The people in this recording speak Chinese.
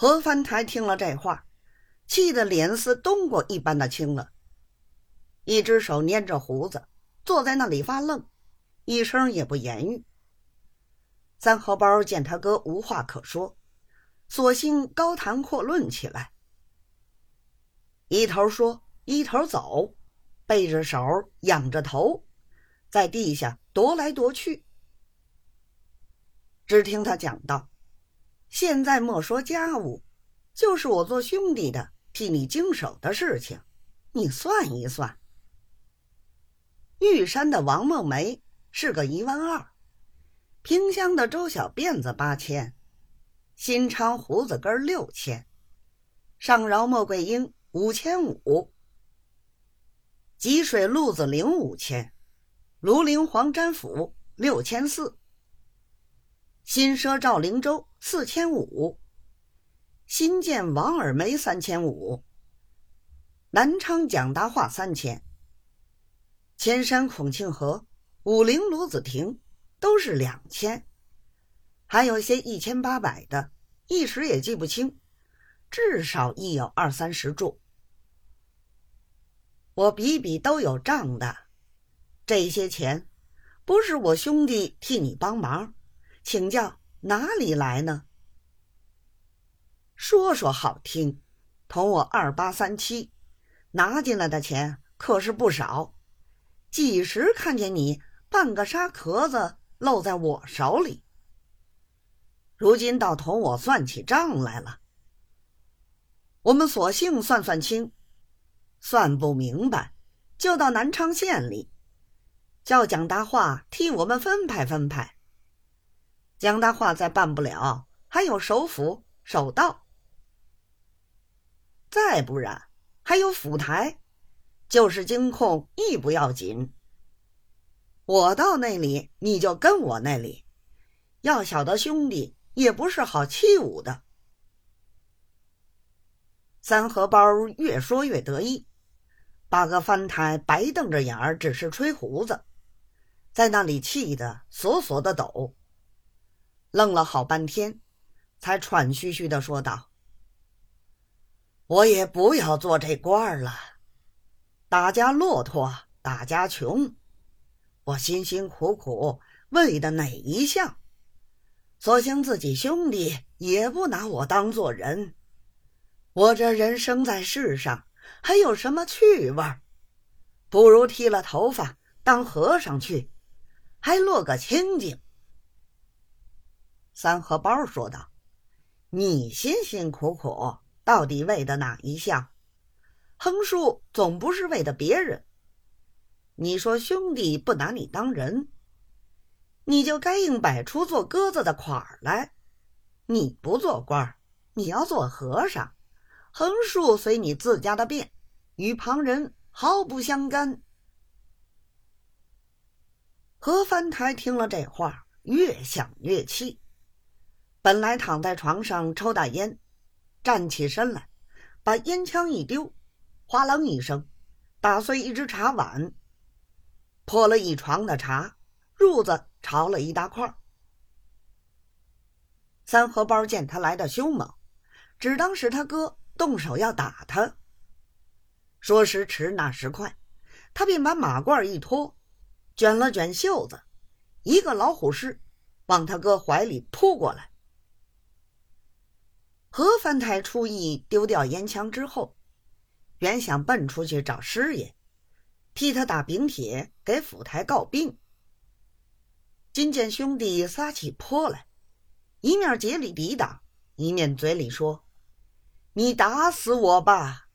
何翻台听了这话，气得脸似冬瓜一般的青了，一只手捏着胡子，坐在那里发愣，一声也不言语。三荷包见他哥无话可说，索性高谈阔论起来，一头说一头走，背着手仰着头，在地下踱来踱去。只听他讲道：“现在莫说家务，就是我做兄弟的替你经手的事情，你算一算。玉山的王梦梅是个一万二。”萍乡的周小辫子八千，新昌胡子根六千，上饶莫桂英五千五，吉水陆子零五千，庐陵黄占甫六千四，新奢赵灵州四千五，新建王尔梅三千五，南昌蒋达化三千，千山孔庆河，武陵罗子亭。都是两千，还有些一千八百的，一时也记不清，至少亦有二三十注。我笔笔都有账的，这些钱不是我兄弟替你帮忙，请教哪里来呢？说说好听，同我二八三七，拿进来的钱可是不少，几时看见你半个沙壳子？漏在我手里，如今倒同我算起账来了。我们索性算算清，算不明白，就到南昌县里，叫蒋大化替我们分派分派。蒋大化再办不了，还有首府、首道，再不然还有府台，就是京控亦不要紧。我到那里，你就跟我那里。要晓得，兄弟也不是好欺侮的。三荷包越说越得意，八个翻台白瞪着眼儿，只是吹胡子，在那里气得索索的抖。愣了好半天，才喘吁吁的说道：“我也不要做这官儿了，大家骆驼，大家穷。”我辛辛苦苦为的哪一项？所幸自己兄弟也不拿我当做人。我这人生在世上还有什么趣味？不如剃了头发当和尚去，还落个清净。三荷包说道：“你辛辛苦苦到底为的哪一项？横竖总不是为的别人。”你说兄弟不拿你当人，你就该硬摆出做鸽子的款儿来。你不做官你要做和尚，横竖随你自家的便，与旁人毫不相干。何翻台听了这话，越想越气。本来躺在床上抽大烟，站起身来，把烟枪一丢，哗啷一声，打碎一只茶碗。泼了一床的茶，褥子潮了一大块。三荷包见他来的凶猛，只当是他哥动手要打他。说时迟，那时快，他便把马褂一脱，卷了卷袖子，一个老虎式往他哥怀里扑过来。何凡台出意丢掉烟枪之后，原想奔出去找师爷。替他打饼帖给府台告病。金见兄弟撒起泼来，一面竭力抵挡，一面嘴里说：“你打死我吧！